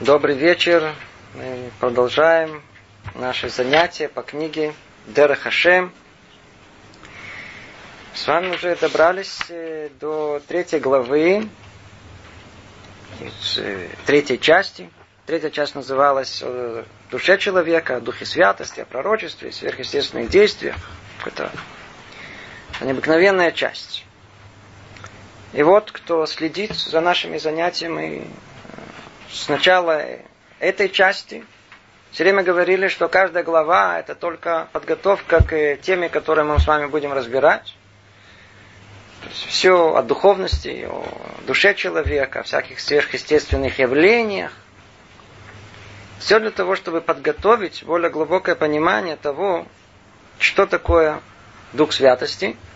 Добрый вечер. Мы продолжаем наши занятия по книге Дера Хашем. С вами уже добрались э, до третьей главы, э, третьей части. Третья часть называлась о душе человека, о духе святости, о пророчестве, сверхъестественных действиях. Это необыкновенная часть. И вот, кто следит за нашими занятиями с начала этой части, все время говорили, что каждая глава это только подготовка к теме, которые мы с вами будем разбирать. все о духовности, о душе человека, о всяких сверхъестественных явлениях. Все для того, чтобы подготовить более глубокое понимание того, что такое Дух Святости –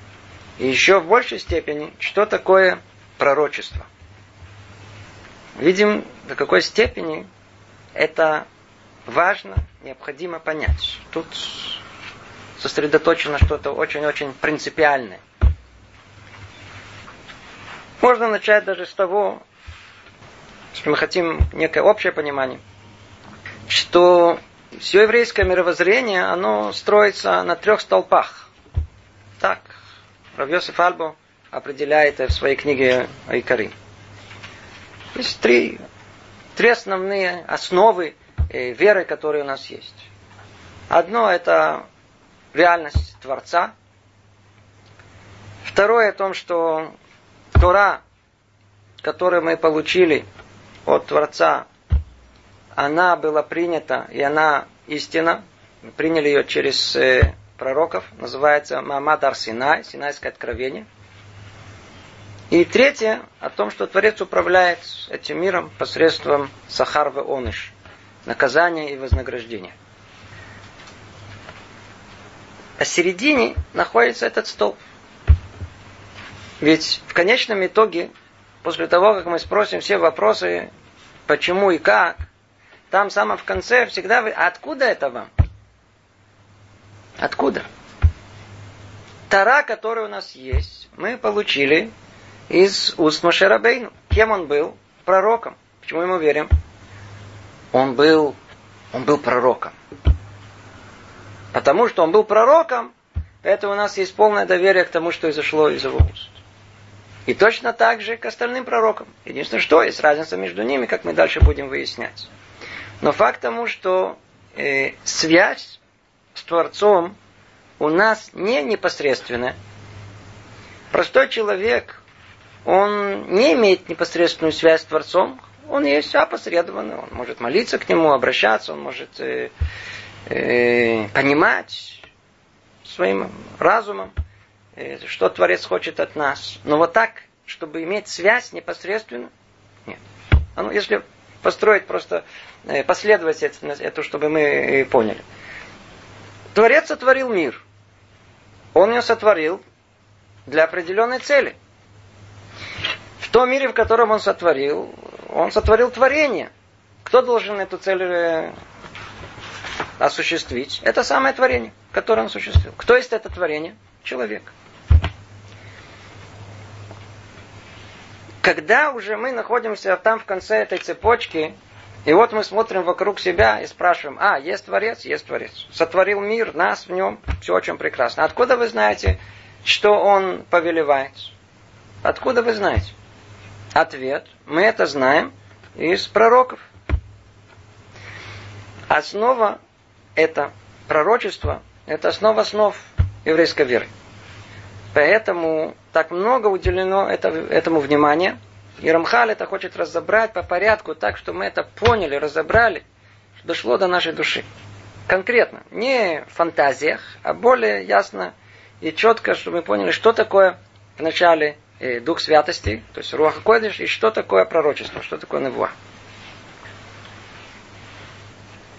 и еще в большей степени, что такое пророчество. Видим, до какой степени это важно, необходимо понять. Тут сосредоточено что-то очень-очень принципиальное. Можно начать даже с того, что мы хотим некое общее понимание, что все еврейское мировоззрение, оно строится на трех столпах. Так, Равьосиф Альбо определяет в своей книге Айкари. Есть три, три основные основы э, веры, которые у нас есть. Одно это реальность Творца. Второе о том, что Тора, которую мы получили от Творца, она была принята, и она истина. Мы приняли ее через э, пророков, называется Мамад Арсинай, Синайское откровение. И третье, о том, что Творец управляет этим миром посредством Сахарвы Оныш, наказания и вознаграждения. А середине находится этот столб. Ведь в конечном итоге, после того, как мы спросим все вопросы, почему и как, там самое в конце всегда вы, а откуда это вам? Откуда? Тара, который у нас есть, мы получили из уст Машерабейну. Кем он был? Пророком. Почему ему верим? Он был, он был пророком. Потому что он был пророком, поэтому у нас есть полное доверие к тому, что изошло из его уст. И точно так же к остальным пророкам. Единственное, что есть разница между ними, как мы дальше будем выяснять. Но факт тому, что э, связь с Творцом у нас не непосредственная. Простой человек, он не имеет непосредственную связь с Творцом, он есть опосредованный, он может молиться к нему, обращаться, он может э, э, понимать своим разумом, э, что Творец хочет от нас. Но вот так, чтобы иметь связь непосредственно, нет. Оно, если построить просто э, последовательность, это чтобы мы э, поняли. Творец сотворил мир. Он его сотворил для определенной цели. Том мире, в котором он сотворил, он сотворил творение. Кто должен эту цель э, осуществить? Это самое творение, которое он осуществил. Кто есть это творение? Человек. Когда уже мы находимся там в конце этой цепочки, и вот мы смотрим вокруг себя и спрашиваем, а, есть Творец? Есть Творец. Сотворил мир, нас в нем, все очень прекрасно. Откуда вы знаете, что Он повелевает? Откуда вы знаете? Ответ, мы это знаем из пророков. Основа это пророчество, это основа основ еврейской веры. Поэтому так много уделено этому внимания – и Рамхаль это хочет разобрать по порядку, так что мы это поняли, разобрали, дошло до нашей души. Конкретно, не в фантазиях, а более ясно и четко, чтобы мы поняли, что такое вначале э, Дух Святости, то есть Руаха Койдыш, и что такое пророчество, что такое Невуа.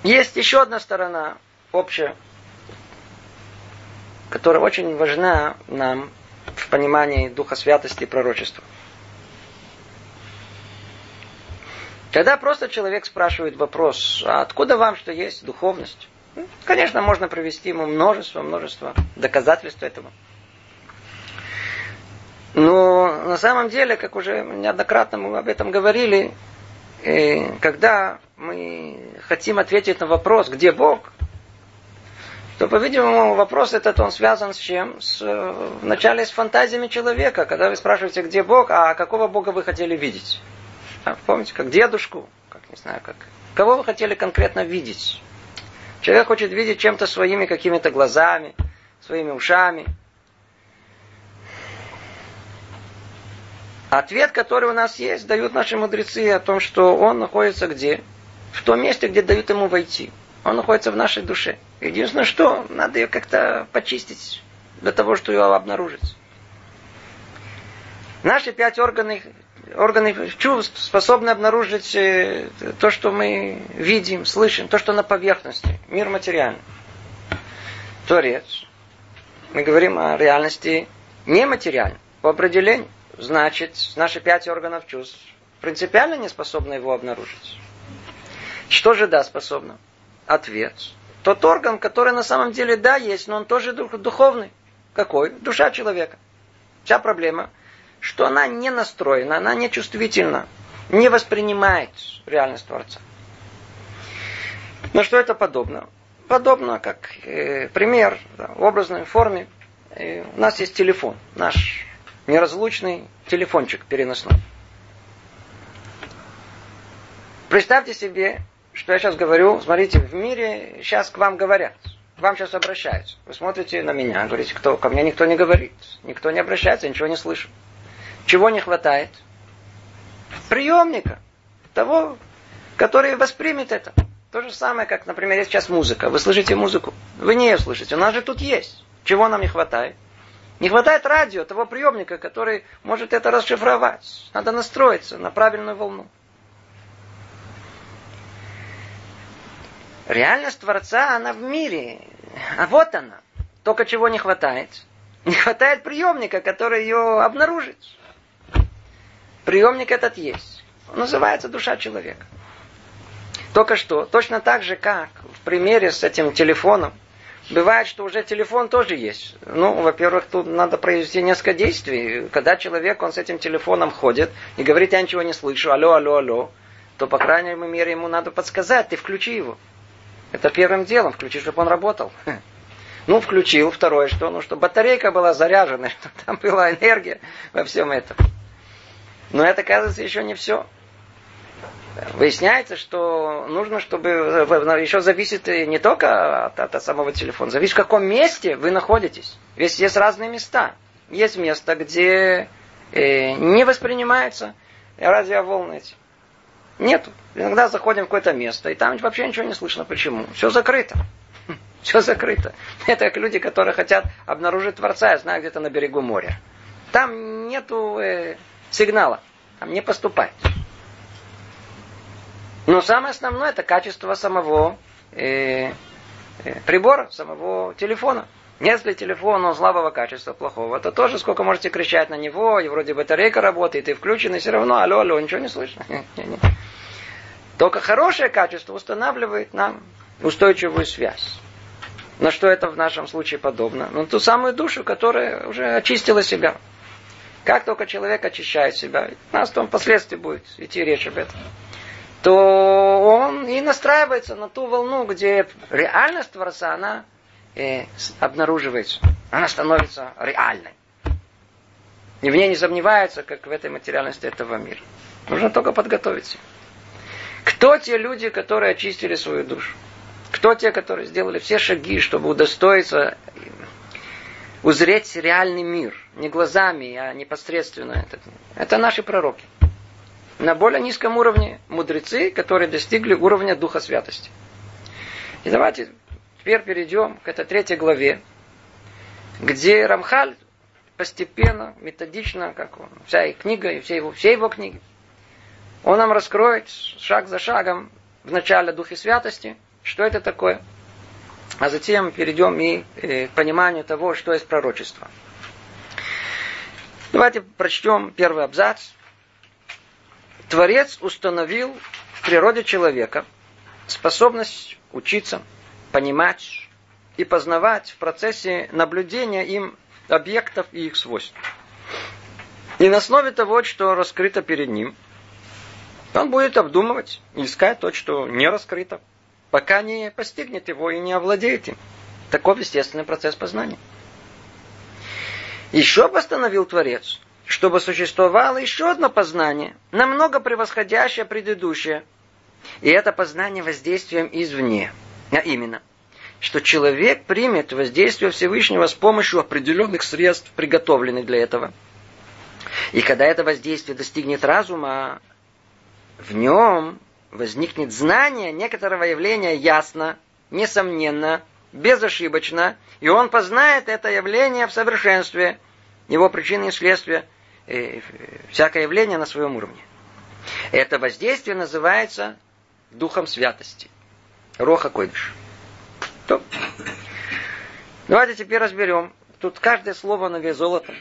Есть еще одна сторона общая, которая очень важна нам в понимании Духа Святости и пророчества – Когда просто человек спрашивает вопрос, а откуда вам что есть духовность? Ну, конечно, можно привести ему множество, множество доказательств этого. Но на самом деле, как уже неоднократно мы об этом говорили, э, когда мы хотим ответить на вопрос, где Бог, то, по-видимому, вопрос этот, он связан с чем? С, э, вначале с фантазиями человека. Когда вы спрашиваете, где Бог, а какого Бога вы хотели видеть? А, помните, как дедушку, как не знаю, как. Кого вы хотели конкретно видеть? Человек хочет видеть чем-то своими какими-то глазами, своими ушами. Ответ, который у нас есть, дают наши мудрецы о том, что он находится где? В том месте, где дают ему войти. Он находится в нашей душе. Единственное, что надо ее как-то почистить для того, чтобы ее обнаружить. Наши пять органов, органов чувств способны обнаружить э, то, что мы видим, слышим, то, что на поверхности. Мир материальный. Творец. Мы говорим о реальности нематериальной. По определению. Значит, наши пять органов чувств принципиально не способны его обнаружить. Что же да способно? Ответ. Тот орган, который на самом деле да есть, но он тоже дух, духовный. Какой? Душа человека. Вся проблема, что она не настроена, она не чувствительна, не воспринимает реальность Творца. Но что это подобно? Подобно, как э, пример да, в образной форме. Э, у нас есть телефон, наш неразлучный телефончик переносной. Представьте себе, что я сейчас говорю, смотрите, в мире сейчас к вам говорят, к вам сейчас обращаются. Вы смотрите на меня, говорите, кто, ко мне никто не говорит, никто не обращается, ничего не слышу. Чего не хватает? Приемника, того, который воспримет это. То же самое, как, например, есть сейчас музыка. Вы слышите музыку, вы не ее слышите, у нас же тут есть. Чего нам не хватает? Не хватает радио, того приемника, который может это расшифровать. Надо настроиться на правильную волну. Реальность Творца, она в мире. А вот она. Только чего не хватает? Не хватает приемника, который ее обнаружит. Приемник этот есть. Он называется душа человека. Только что, точно так же, как в примере с этим телефоном, бывает, что уже телефон тоже есть. Ну, во-первых, тут надо произвести несколько действий. Когда человек, он с этим телефоном ходит и говорит, я ничего не слышу, алло, алло, алло, то, по крайней мере, ему надо подсказать, ты включи его. Это первым делом, включи, чтобы он работал. Ну, включил. Второе, что? Ну, чтобы батарейка была заряжена, чтобы там была энергия во всем этом. Но это, оказывается, еще не все. Выясняется, что нужно, чтобы еще зависит не только от, от самого телефона, зависит в каком месте вы находитесь. Ведь есть разные места. Есть место, где э, не воспринимаются радиоволны эти. Нету. Иногда заходим в какое-то место, и там вообще ничего не слышно. Почему? Все закрыто. Все закрыто. Это как люди, которые хотят обнаружить Творца, я знаю, где-то на берегу моря. Там нету э, сигнала. Там не поступает. Но самое основное это качество самого э, э, прибора, самого телефона. Если телефон он слабого качества, плохого, то тоже сколько можете кричать на него, и вроде батарейка работает, и включен, и все равно, алло, алло, ничего не слышно. Только хорошее качество устанавливает нам устойчивую связь. На что это в нашем случае подобно? Ну, ту самую душу, которая уже очистила себя. Как только человек очищает себя, у нас там впоследствии будет идти речь об этом, то он и настраивается на ту волну, где реальность Творца, она э, обнаруживается. Она становится реальной. И в ней не сомневается, как в этой материальности этого мира. Нужно только подготовиться. Кто те люди, которые очистили свою душу? Кто те, которые сделали все шаги, чтобы удостоиться узреть реальный мир? Не глазами, а непосредственно этот мир. Это наши пророки. На более низком уровне мудрецы, которые достигли уровня Духа Святости. И давайте теперь перейдем к этой третьей главе, где Рамхаль постепенно, методично, как он, вся их книга и все его, все его книги, он нам раскроет шаг за шагом в начале Духе Святости, что это такое. А затем перейдем и э, к пониманию того, что есть пророчество. Давайте прочтем первый абзац. Творец установил в природе человека способность учиться, понимать и познавать в процессе наблюдения им объектов и их свойств. И на основе того, что раскрыто перед ним, Он будет обдумывать, искать то, что не раскрыто, пока не постигнет его и не овладеет им. Таков естественный процесс познания. Еще постановил Творец, чтобы существовало еще одно познание, намного превосходящее предыдущее. И это познание воздействием извне. А именно, что человек примет воздействие Всевышнего с помощью определенных средств, приготовленных для этого. И когда это воздействие достигнет разума, в нем возникнет знание некоторого явления ясно, несомненно, безошибочно, и он познает это явление в совершенстве, его причины и следствия, всякое явление на своем уровне. Это воздействие называется духом святости. Роха Койдыш. Давайте теперь разберем. Тут каждое слово на вес золота.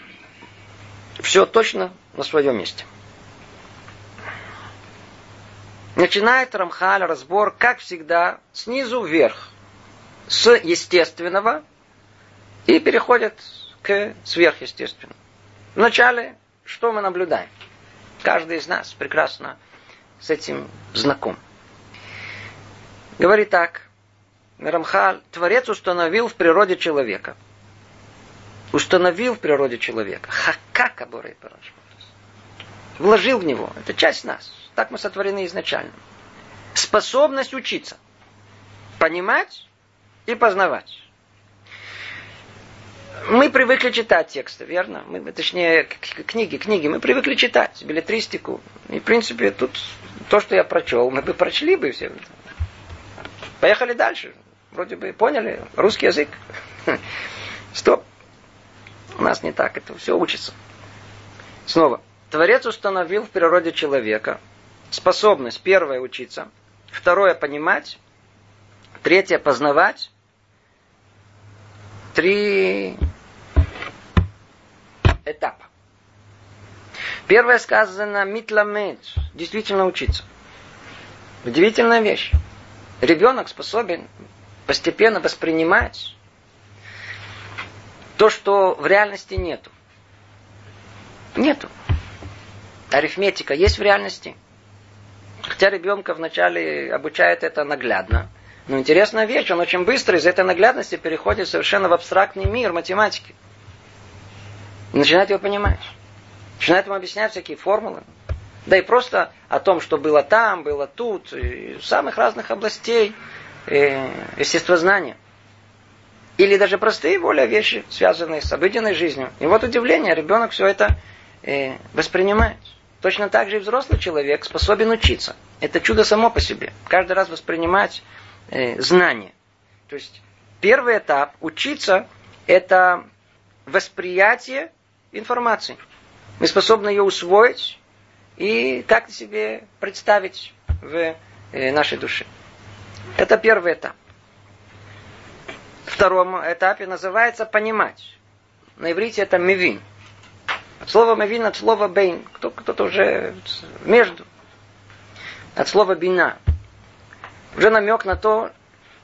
Все точно на своем месте. Начинает Рамхаль разбор, как всегда, снизу вверх, с естественного и переходит к сверхъестественному. Вначале, что мы наблюдаем? Каждый из нас прекрасно с этим знаком. Говорит так, Рамхаль, Творец установил в природе человека. Установил в природе человека. Хака который Вложил в него. Это часть нас. Так мы сотворены изначально. Способность учиться. Понимать и познавать. Мы привыкли читать тексты, верно? Мы, точнее, книги, книги. Мы привыкли читать билетристику. И, в принципе, тут то, что я прочел, мы бы прочли бы все. Поехали дальше. Вроде бы поняли русский язык. Стоп. У нас не так. Это все учится. Снова. Творец установил в природе человека способность, первое, учиться, второе, понимать, третье, познавать, три этапа. Первое сказано митламет, действительно учиться. Удивительная вещь. Ребенок способен постепенно воспринимать то, что в реальности нету. Нету. Арифметика есть в реальности. Хотя ребенка вначале обучает это наглядно. Но интересная вещь, он очень быстро из этой наглядности переходит совершенно в абстрактный мир математики. И начинает его понимать. Начинает ему объяснять всякие формулы. Да и просто о том, что было там, было тут, и самых разных областей э, естествознания. Или даже простые более вещи, связанные с обыденной жизнью. И вот удивление, ребенок все это э, воспринимает. Точно так же и взрослый человек способен учиться. Это чудо само по себе. Каждый раз воспринимать э, знания. То есть первый этап учиться это восприятие информации. Мы способны ее усвоить и как-то себе представить в э, нашей душе. Это первый этап. Втором этапе называется понимать. На иврите это мивин. От слова мавин, от слова бейн. Кто, кто-то уже между. От слова бина. Уже намек на то,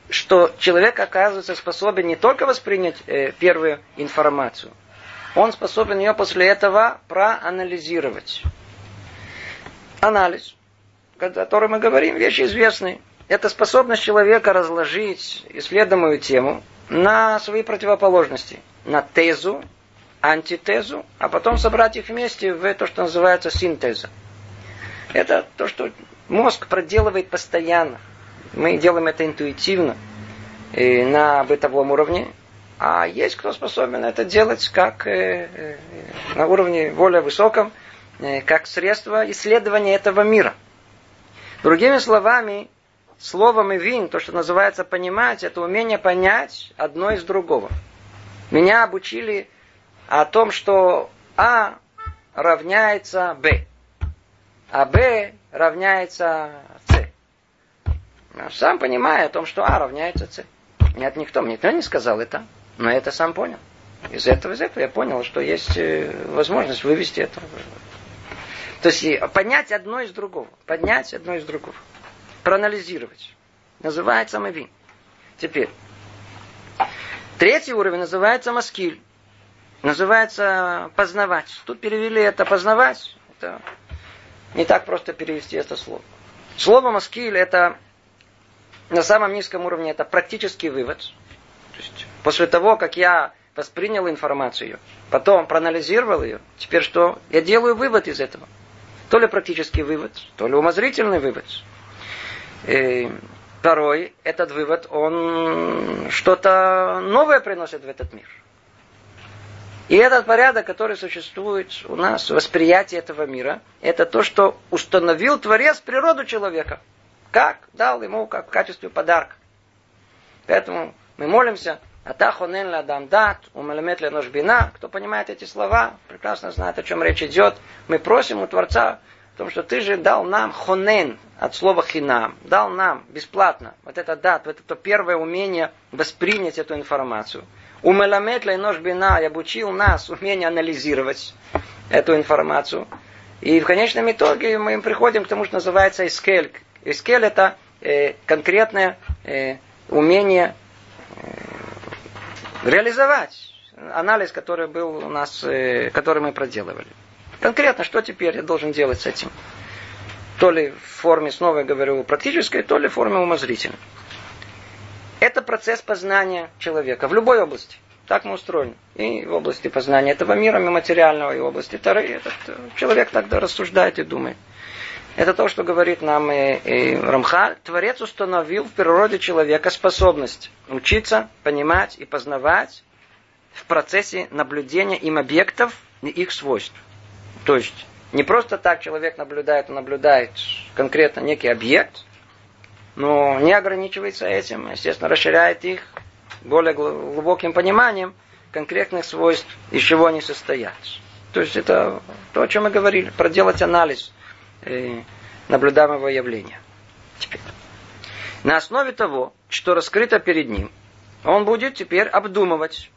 что человек оказывается способен не только воспринять э, первую информацию, он способен ее после этого проанализировать. Анализ, о котором мы говорим, вещи известные. Это способность человека разложить исследуемую тему на свои противоположности. На тезу антитезу, а потом собрать их вместе в то, что называется синтеза. Это то, что мозг проделывает постоянно. Мы делаем это интуитивно и на бытовом уровне. А есть кто способен это делать как э, э, на уровне более высоком, э, как средство исследования этого мира. Другими словами, словом и вин, то, что называется понимать, это умение понять одно из другого. Меня обучили о том, что А равняется Б, а Б равняется. Сам понимаю о том, что А равняется С. Нет, никто мне никто не сказал это, но это сам понял. Из этого, из этого я понял, что есть э, возможность вывести это. То есть понять одно из другого. Поднять одно из другого. Проанализировать. Называется мавин. Теперь. Третий уровень называется маскиль называется познавать. Тут перевели это познавать. Это Не так просто перевести это слово. Слово маскиль это на самом низком уровне это практический вывод. То есть, после того, как я воспринял информацию, потом проанализировал ее, теперь что? Я делаю вывод из этого. То ли практический вывод, то ли умозрительный вывод. И порой этот вывод, он что-то новое приносит в этот мир. И этот порядок, который существует у нас, восприятие этого мира, это то, что установил Творец природу человека. Как? Дал ему как в качестве подарка. Поэтому мы молимся, Атахонен ладам дат, умалемет ленош бина. Кто понимает эти слова, прекрасно знает, о чем речь идет. Мы просим у Творца, о том, что ты же дал нам хонен, от слова хинам, дал нам бесплатно вот это дат, вот это первое умение воспринять эту информацию. Умеламет нож бина и обучил нас умение анализировать эту информацию. И в конечном итоге мы приходим к тому, что называется искель. Искель это э, конкретное э, умение э, реализовать анализ, который был у нас, э, который мы проделывали. Конкретно, что теперь я должен делать с этим? То ли в форме, снова я говорю, практической, то ли в форме умозрительной. Это процесс познания человека в любой области. Так мы устроены. И в области познания этого мира, и материального, и в области Тары. Этот человек тогда рассуждает и думает. Это то, что говорит нам и, и Рамхаль. Творец установил в природе человека способность учиться, понимать и познавать в процессе наблюдения им объектов и их свойств. То есть не просто так человек наблюдает, он наблюдает конкретно некий объект, но не ограничивается этим, естественно, расширяет их более глубоким пониманием конкретных свойств, из чего они состоят. То есть это то, о чем мы говорили, проделать анализ наблюдаемого явления. Теперь. На основе того, что раскрыто перед ним, он будет теперь обдумывать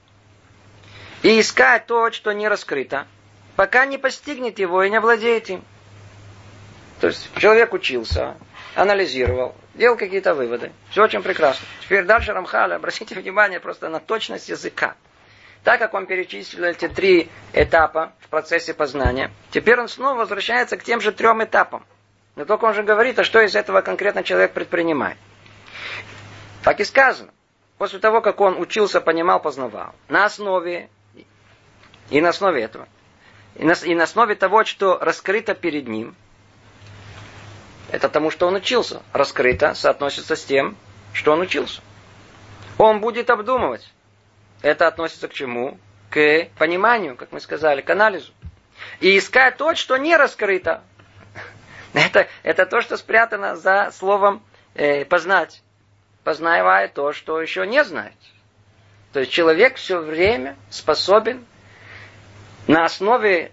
и искать то, что не раскрыто, пока не постигнет его и не владеет им. То есть человек учился, анализировал, делал какие-то выводы. Все очень прекрасно. Теперь дальше Рамхаля, обратите внимание просто на точность языка. Так как он перечислил эти три этапа в процессе познания, теперь он снова возвращается к тем же трем этапам. Но только он же говорит, а что из этого конкретно человек предпринимает. Так и сказано. После того, как он учился, понимал, познавал. На основе и на основе этого. И на, и на основе того, что раскрыто перед ним, это тому, что он учился. Раскрыто соотносится с тем, что он учился. Он будет обдумывать. Это относится к чему? К пониманию, как мы сказали, к анализу. И искать то, что не раскрыто. Это, это то, что спрятано за словом э, познать. Познавая то, что еще не знает. То есть человек все время способен на основе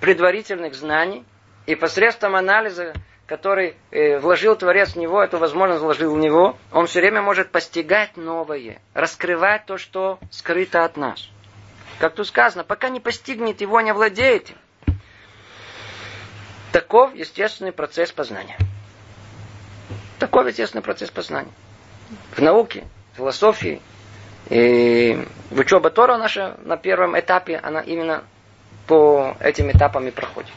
предварительных знаний и посредством анализа который э, вложил Творец в него, эту возможность вложил в него, он все время может постигать новое, раскрывать то, что скрыто от нас. Как тут сказано, пока не постигнет его, не владеет им. Таков естественный процесс познания. Таков естественный процесс познания. В науке, в философии, и в учебе Тора наша на первом этапе, она именно по этим этапам и проходит.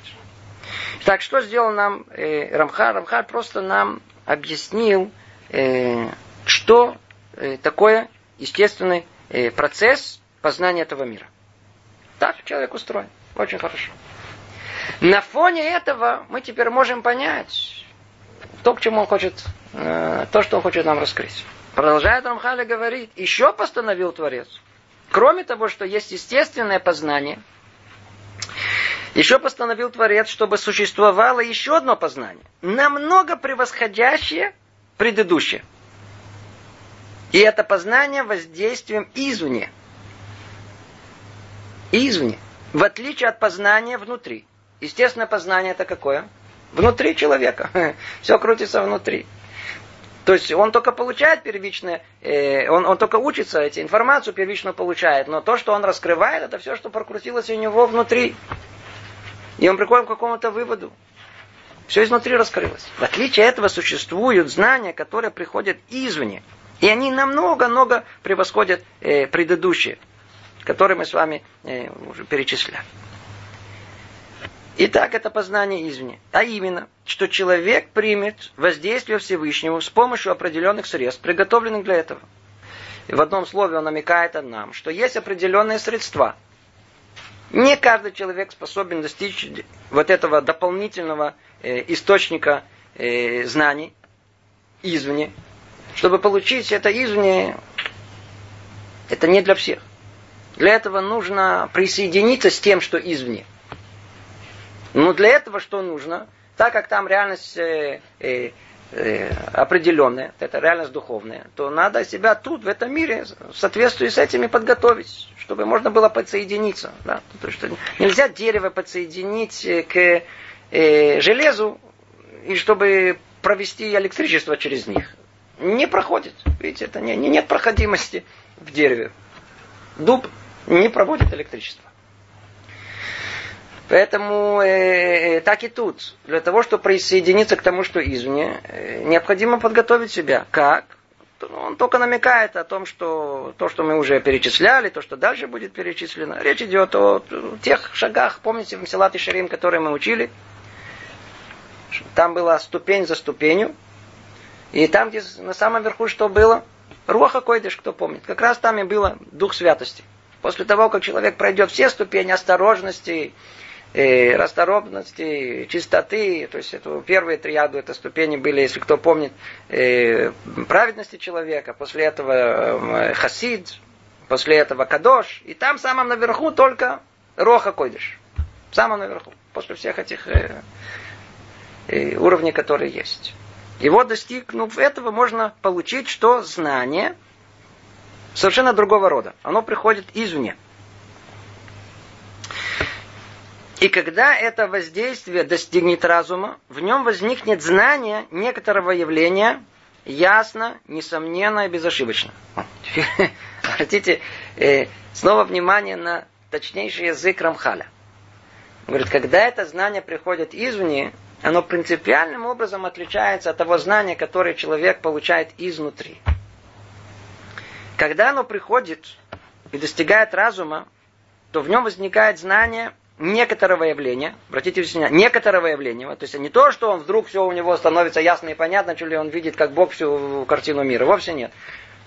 Так что сделал нам э, Рамха? Рамха просто нам объяснил, э, что э, такое естественный э, процесс познания этого мира. Так человек устроен. Очень хорошо. На фоне этого мы теперь можем понять то, к чему он хочет, э, то, что он хочет нам раскрыть. Продолжает Рамхаля говорить, еще постановил Творец. Кроме того, что есть естественное познание – еще постановил Творец, чтобы существовало еще одно познание, намного превосходящее предыдущее. И это познание воздействием извне. Извне. В отличие от познания внутри. Естественно, познание это какое? Внутри человека. Все крутится внутри. То есть он только получает первичное, э, он, он только учится, эти информацию первичную получает, но то, что он раскрывает, это все, что прокрутилось у него внутри. И он приходит к какому-то выводу. Все изнутри раскрылось. В отличие от этого существуют знания, которые приходят извне. И они намного-много превосходят э, предыдущие, которые мы с вами э, уже перечисляли. Итак, это познание извне. А именно, что человек примет воздействие Всевышнего с помощью определенных средств, приготовленных для этого. И в одном слове он намекает нам, что есть определенные средства. Не каждый человек способен достичь вот этого дополнительного э, источника э, знаний извне. Чтобы получить это извне, это не для всех. Для этого нужно присоединиться с тем, что извне. Но для этого что нужно? Так как там реальность э, э, определенная, это реальность духовная, то надо себя тут, в этом мире, в соответствии с этими подготовить, чтобы можно было подсоединиться. Да? То, что нельзя дерево подсоединить э, к э, железу, и чтобы провести электричество через них. Не проходит. Видите, это не, нет проходимости в дереве. Дуб не проводит электричество. Поэтому э, э, так и тут. Для того, чтобы присоединиться к тому, что извне, э, необходимо подготовить себя. Как? Он только намекает о том, что то, что мы уже перечисляли, то, что дальше будет перечислено. Речь идет о тех шагах, помните, в Мсилат и Шарим, которые мы учили. Там была ступень за ступенью. И там, где на самом верху что было? Руаха Койдыш, кто помнит. Как раз там и было Дух Святости. После того, как человек пройдет все ступени осторожности, э, расторопности, чистоты, то есть это, первые три яду, это ступени были, если кто помнит, э, праведности человека, после этого э, хасид, после этого кадош, и там самом наверху только роха койдыш, самом наверху, после всех этих уровней, которые есть. И вот достигнув этого, можно получить, что знание совершенно другого рода. Оно приходит извне. И когда это воздействие достигнет разума, в нем возникнет знание некоторого явления ясно, несомненно и безошибочно. Обратите э, снова внимание на точнейший язык Рамхаля. Он говорит, когда это знание приходит извне, оно принципиальным образом отличается от того знания, которое человек получает изнутри. Когда оно приходит и достигает разума, то в нем возникает знание некоторого явления, обратите внимание, некоторого явления, то есть не то, что он вдруг все у него становится ясно и понятно, что ли он видит как Бог всю картину мира, вовсе нет.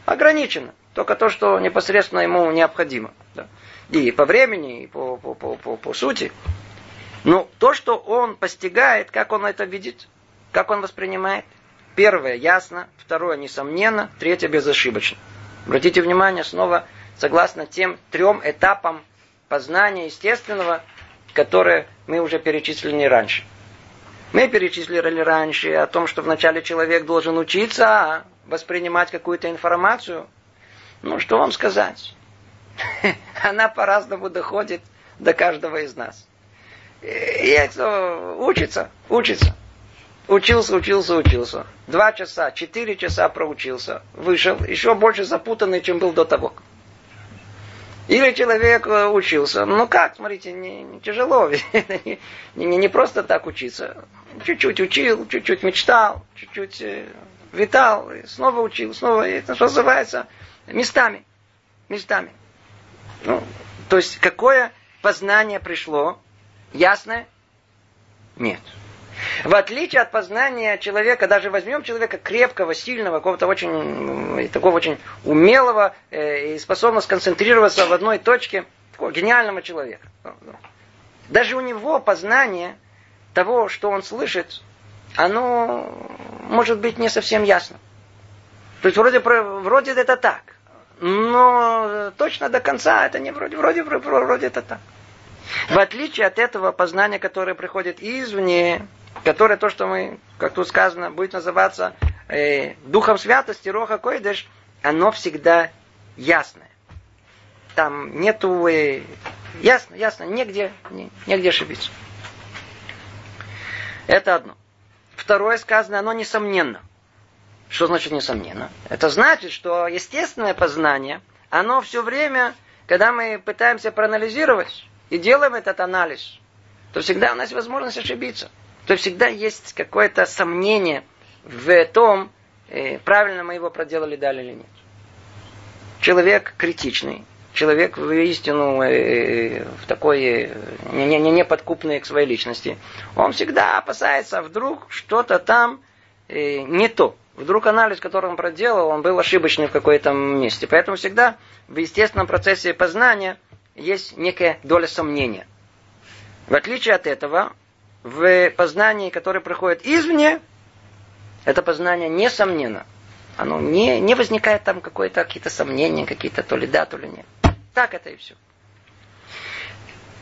Ограничено. Только то, что непосредственно ему необходимо. Да. И по времени, и по, по, по, по, по сути. Но то, что он постигает, как он это видит, как он воспринимает. Первое ясно, второе несомненно, третье безошибочно. Обратите внимание снова, согласно тем трем этапам познания естественного, которые мы уже перечислили раньше. Мы перечислили раньше о том, что вначале человек должен учиться воспринимать какую-то информацию. Ну, что вам сказать? Она по-разному доходит до каждого из нас. И кто учится, учится. Учился, учился, учился. Два часа, четыре часа проучился. Вышел, еще больше запутанный, чем был до того. Или человек э, учился. Ну как, смотрите, не, не тяжело. не, не, не просто так учиться. Чуть-чуть учил, чуть-чуть мечтал, чуть-чуть э, витал, снова учил, снова. Это что называется местами. Местами. Ну, то есть какое познание пришло? Ясное? Нет. В отличие от познания человека, даже возьмем человека крепкого, сильного, какого-то очень, такого очень умелого э, и способного сконцентрироваться в одной точке, такого гениального человека. Даже у него познание того, что он слышит, оно может быть не совсем ясно. То есть вроде, вроде это так, но точно до конца это не вроде, вроде, вроде это так. В отличие от этого познания, которое приходит извне, которое то, что мы, как тут сказано, будет называться э, Духом Святости, Роха Койдеш, оно всегда ясное. Там нету... Э, ясно, ясно, негде, не, негде ошибиться. Это одно. Второе сказано, оно несомненно. Что значит несомненно? Это значит, что естественное познание, оно все время, когда мы пытаемся проанализировать и делаем этот анализ, то всегда у нас есть возможность ошибиться то всегда есть какое-то сомнение в том, э, правильно мы его проделали далее или нет. Человек критичный, человек воистину э, в такой э, неподкупный не, не к своей личности, он всегда опасается, вдруг что-то там э, не то. Вдруг анализ, который он проделал, он был ошибочный в какой-то месте. Поэтому всегда в естественном процессе познания есть некая доля сомнения. В отличие от этого, в познании, которое приходит извне, это познание несомненно. Оно не, не возникает там какое-то какие-то сомнения, какие-то то ли да, то ли нет. Так это и все.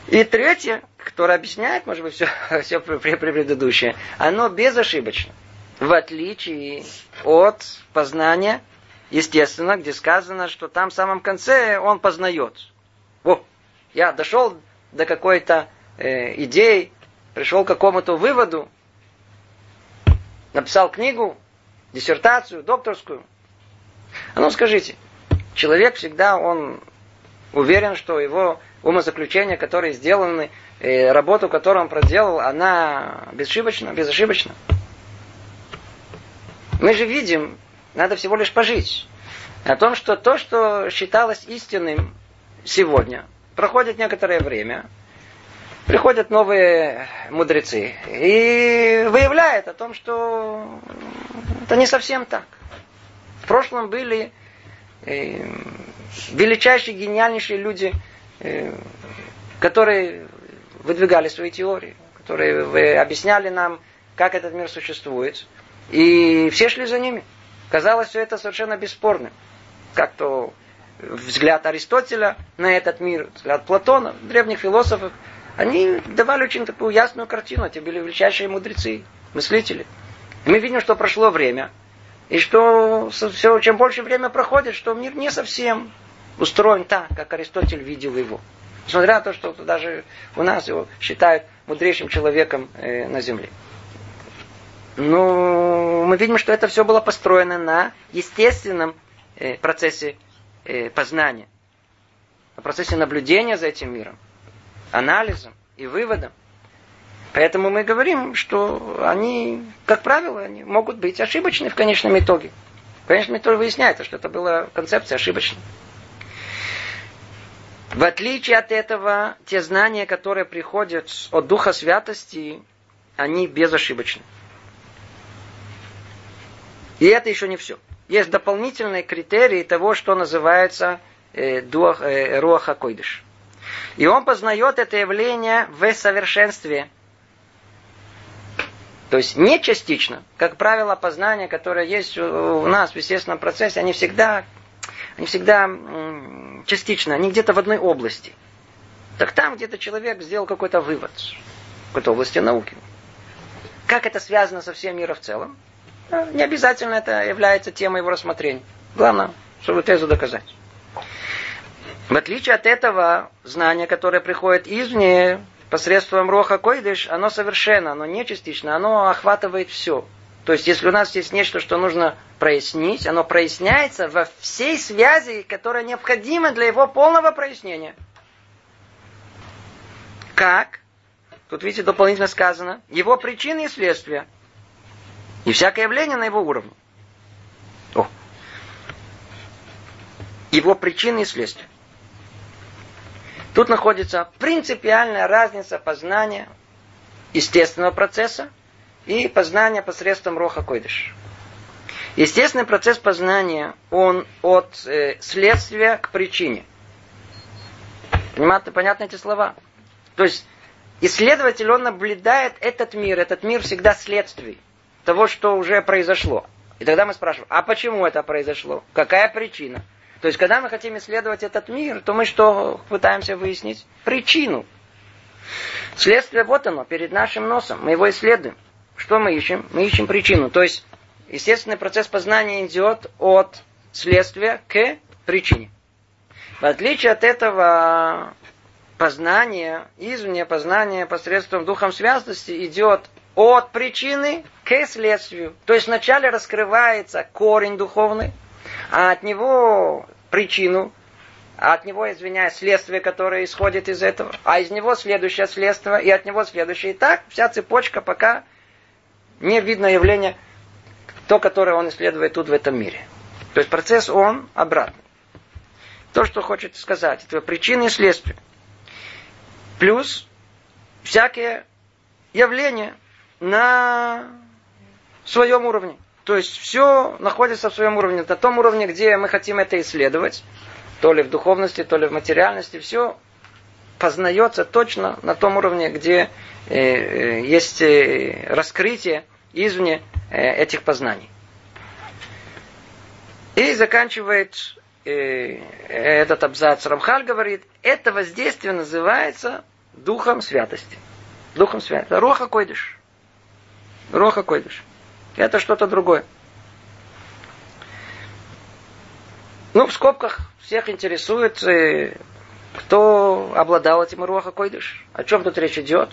И третье, которое объясняет, может быть, все, все предыдущее, оно безошибочно. В отличие от познания, естественно, где сказано, что там в самом конце он познает. О, я дошел до какой-то э, идеи, пришел к какому-то выводу, написал книгу, диссертацию, докторскую. А ну скажите, человек всегда, он уверен, что его умозаключения, которые сделаны, э, работу, которую он проделал, она безошибочна, безошибочна. Мы же видим, надо всего лишь пожить, о том, что то, что считалось истинным сегодня, проходит некоторое время, приходят новые мудрецы и выявляют о том, что это не совсем так. В прошлом были э, величайшие, гениальнейшие люди, э, которые выдвигали свои теории, которые объясняли нам, как этот мир существует. И все шли за ними. Казалось, все это совершенно бесспорным. Как то взгляд Аристотеля на этот мир, взгляд Платона, древних философов, они давали очень такую ясную картину. Это были величайшие мудрецы, мыслители. И мы видим, что прошло время, и что все, чем больше время проходит, что мир не совсем устроен так, как Аристотель видел его. Несмотря на то, что даже у нас его считают мудрейшим человеком э, на Земле. Но мы видим, что это все было построено на естественном э, процессе э, познания, на процессе наблюдения за этим миром, анализом и выводом. Поэтому мы говорим, что они, как правило, они могут быть ошибочны в конечном итоге. В конечном итоге выясняется, что это была концепция ошибочная. В отличие от этого, те знания, которые приходят от Духа Святости, они безошибочны. И это еще не все. Есть дополнительные критерии того, что называется э, дуах, э, руаха койдыш. И он познает это явление в совершенстве. То есть не частично. Как правило, познания, которые есть у нас в естественном процессе, они всегда, они всегда частично, они где-то в одной области. Так там где-то человек сделал какой-то вывод в какой-то области науки. Как это связано со всем миром в целом? Не обязательно это является темой его рассмотрения. Главное, чтобы тезу доказать. В отличие от этого, знание, которое приходит извне, посредством Роха Койдыш, оно совершенно, оно не частично, оно охватывает все. То есть, если у нас есть нечто, что нужно прояснить, оно проясняется во всей связи, которая необходима для его полного прояснения. Как? Тут, видите, дополнительно сказано. Его причины и следствия. И всякое явление на его уровне. О. Его причины и следствия. Тут находится принципиальная разница познания естественного процесса и познания посредством Роха Койдыш. Естественный процесс познания, он от э, следствия к причине. Понимаете, понятны эти слова? То есть, исследователь, он наблюдает этот мир. Этот мир всегда следствие того, что уже произошло. И тогда мы спрашиваем, а почему это произошло? Какая причина? То есть, когда мы хотим исследовать этот мир, то мы что пытаемся выяснить? Причину. Следствие вот оно, перед нашим носом. Мы его исследуем. Что мы ищем? Мы ищем причину. То есть, естественный процесс познания идет от следствия к причине. В отличие от этого познание, извне познание посредством духом связности идет от причины к следствию. То есть вначале раскрывается корень духовный, а от него причину, а от него, извиняюсь, следствие, которое исходит из этого, а из него следующее следствие, и от него следующее. И так вся цепочка, пока не видно явление, то, которое он исследует тут в этом мире. То есть процесс он обратный. То, что хочет сказать. Это причины и следствия. Плюс всякие явления на своем уровне. То есть все находится в своем уровне. На том уровне, где мы хотим это исследовать, то ли в духовности, то ли в материальности, все познается точно на том уровне, где э, э есть э, раскрытие извне э, этих познаний. И заканчивает э, этот абзац Рамхаль говорит, это воздействие называется духом святости. Духом святости. Роха койдыш. Роха койдыш. Это что-то другое. Ну, в скобках всех интересует, э, кто обладал этим Руаха Койдыш. О чем тут речь идет?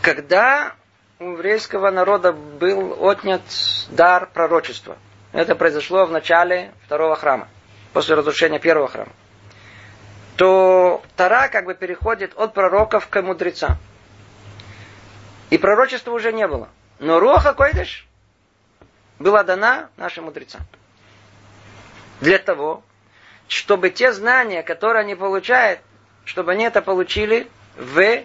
Когда у еврейского народа был отнят дар пророчества. Это произошло в начале второго храма, после разрушения первого храма. То Тара как бы переходит от пророков к мудрецам. И пророчества уже не было. Но Руаха Койдыш была дана нашим мудрецам. Для того, чтобы те знания, которые они получают, чтобы они это получили в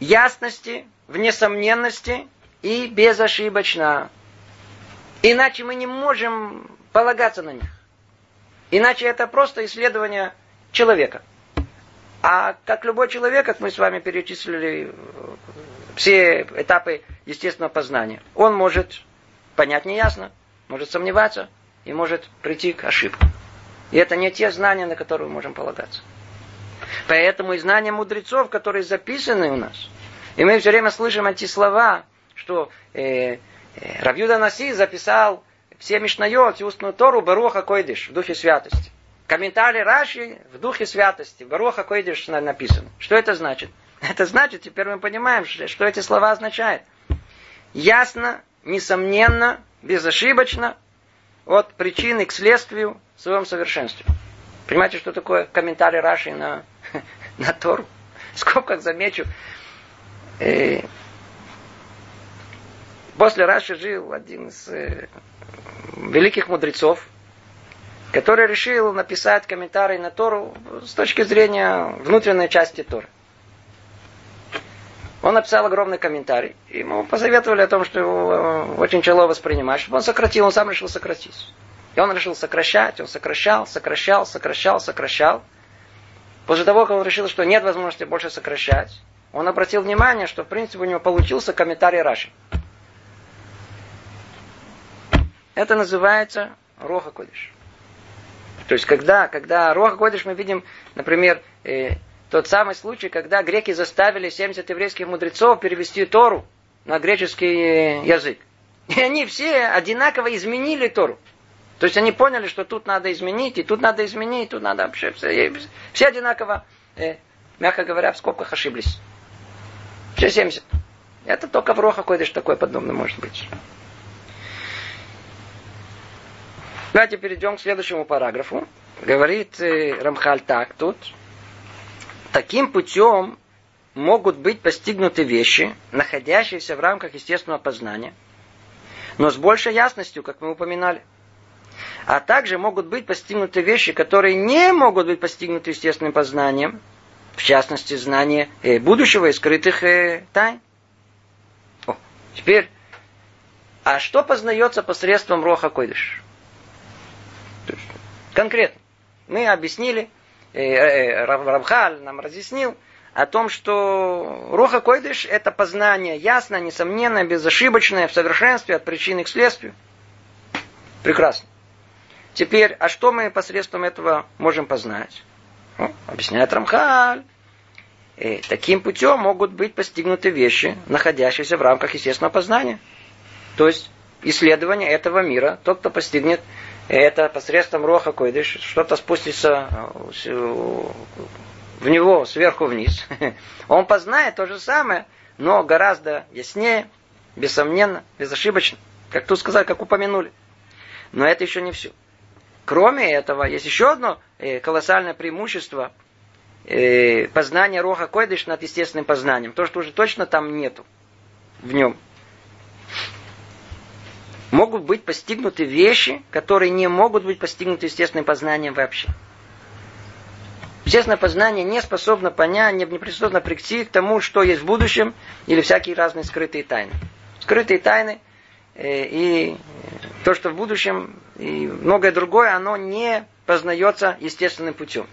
ясности, в несомненности и безошибочно. Иначе мы не можем полагаться на них. Иначе это просто исследование человека. А как любой человек, как мы с вами перечислили все этапы естественного познания, он может понять неясно, может сомневаться и может прийти к ошибке. И это не те знания, на которые мы можем полагаться. Поэтому и знания мудрецов, которые записаны у нас, и мы все время слышим эти слова, что э, э, Равьюда Наси записал все Мишнайот и устную Тору Баруха Койдыш в духе святости. Комментарий Раши в духе святости. Баруха Койдыш написано. Что это значит? Это значит, теперь мы понимаем, что эти слова означают. Ясно, несомненно, безошибочно, от причины к следствию в своем совершенстве. Понимаете, что такое комментарий Раши на, на Тору? Скобках замечу, и после Раши жил один из э, великих мудрецов, который решил написать комментарий на Тору с точки зрения внутренней части Торы. Он написал огромный комментарий. Ему посоветовали о том, что его э, очень тяжело воспринимать, чтобы он сократил, он сам решил сократить. И он решил сокращать, он сокращал, сокращал, сокращал, сокращал. После того, как он решил, что нет возможности больше сокращать, он обратил внимание, что в принципе у него получился комментарий Раши. Это называется Роха Кодиш. То есть, когда, когда Роха Кодиш мы видим, например, э, тот самый случай, когда греки заставили 70 еврейских мудрецов перевести Тору на греческий э, язык. И они все одинаково изменили Тору. То есть они поняли, что тут надо изменить, и тут надо изменить, и тут надо вообще все, все одинаково, э, мягко говоря, в скобках ошиблись. Все 70. Это только в Роха Койдыш такое подобное может быть. Давайте перейдем к следующему параграфу. Говорит э, Рамхаль так тут. Таким путем могут быть постигнуты вещи, находящиеся в рамках естественного познания, но с большей ясностью, как мы упоминали. А также могут быть постигнуты вещи, которые не могут быть постигнуты естественным познанием, в частности, знание э, будущего и скрытых э, тайн. О, теперь, а что познается посредством Роха Койдыш? Конкретно. Мы объяснили, э, э, Равхаль нам разъяснил о том, что Роха Койдыш – это познание ясное, несомненное, безошибочное, в совершенстве, от причины к следствию. Прекрасно. Теперь, а что мы посредством этого можем познать? Ну, объясняет Рамхаль. И таким путем могут быть постигнуты вещи, находящиеся в рамках естественного познания. То есть исследование этого мира, тот, кто постигнет это посредством роха койдыш, что-то спустится э, в него сверху вниз. Он познает то же самое, но гораздо яснее, бессомненно, безошибочно. Как тут сказать, как упомянули. Но это еще не все. Кроме этого, есть еще одно э, колоссальное преимущество э, познания Роха Койдыш над естественным познанием. То, что уже точно там нету в нем. Могут быть постигнуты вещи, которые не могут быть постигнуты естественным познанием вообще. Естественное познание не способно понять, не, способно прийти к тому, что есть в будущем, или всякие разные скрытые тайны. Скрытые тайны э, и то, что в будущем, и многое другое, оно не познается естественным путем.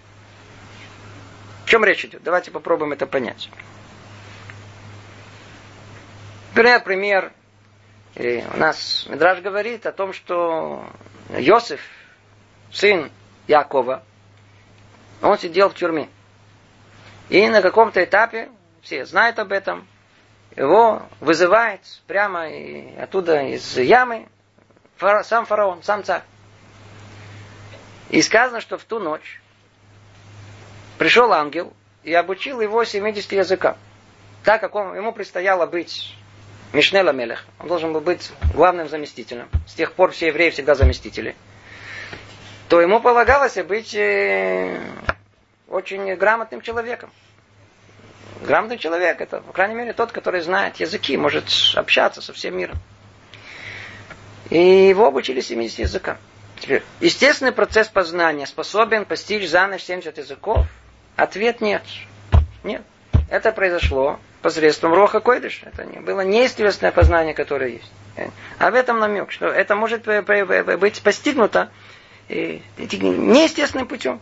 В чем речь идет? Давайте попробуем это понять. Например, пример. И у нас Медраж говорит о том, что Йосиф, сын Якова, он сидел в тюрьме. И на каком-то этапе, все знают об этом, его вызывает прямо оттуда из ямы сам фараон, сам царь. И сказано, что в ту ночь пришел ангел и обучил его 70 языкам. Так как он, ему предстояло быть Мишнела Мелех. Он должен был быть главным заместителем. С тех пор все евреи всегда заместители. То ему полагалось быть э, очень грамотным человеком. Грамотный человек это, по крайней мере, тот, который знает языки, может общаться со всем миром. И его обучили 70 языкам. Теперь, естественный процесс познания способен постичь за ночь 70 языков? Ответ нет. Нет. Это произошло посредством Роха Койдыш. Это не, было неестественное познание, которое есть. А в этом намек, что это может быть постигнуто неестественным путем.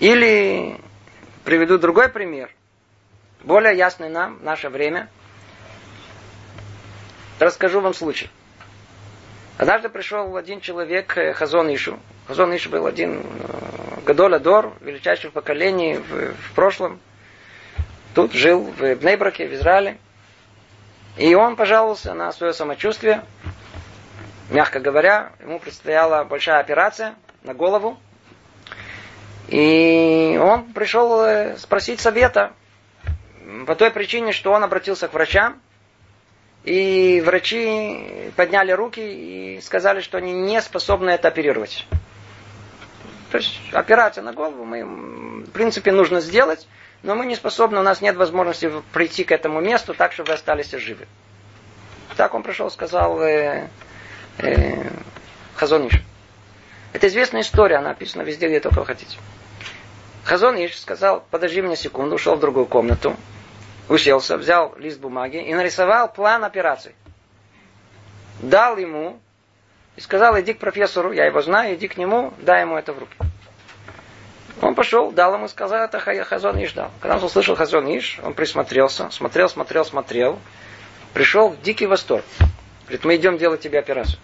Или приведу другой пример, более ясный нам в наше время. Расскажу вам случай. Однажды пришел один человек, э, Хазон Ишу. Хазон Ишу был один э, Гадоля Дор, величайший в поколении в, в прошлом. Тут жил в Бнейбраке, в Израиле. И он пожаловался на свое самочувствие. Мягко говоря, ему предстояла большая операция на голову. И он пришел э, спросить совета по той причине, что он обратился к врачам, и врачи подняли руки и сказали, что они не способны это оперировать. То есть операция на голову мы, в принципе, нужно сделать, но мы не способны, у нас нет возможности прийти к этому месту так, чтобы вы остались живы. Так он пришел, сказал э, э, Хазониш. Это известная история, она написана везде, где только вы хотите. Хазониш сказал, подожди меня секунду, ушел в другую комнату, уселся, взял лист бумаги и нарисовал план операции. Дал ему и сказал, иди к профессору, я его знаю, иди к нему, дай ему это в руки. Он пошел, дал ему, сказал, это Хазон Иш дал. Когда он услышал Хазон Иш, он присмотрелся, смотрел, смотрел, смотрел, пришел в дикий восторг. Говорит, мы идем делать тебе операцию.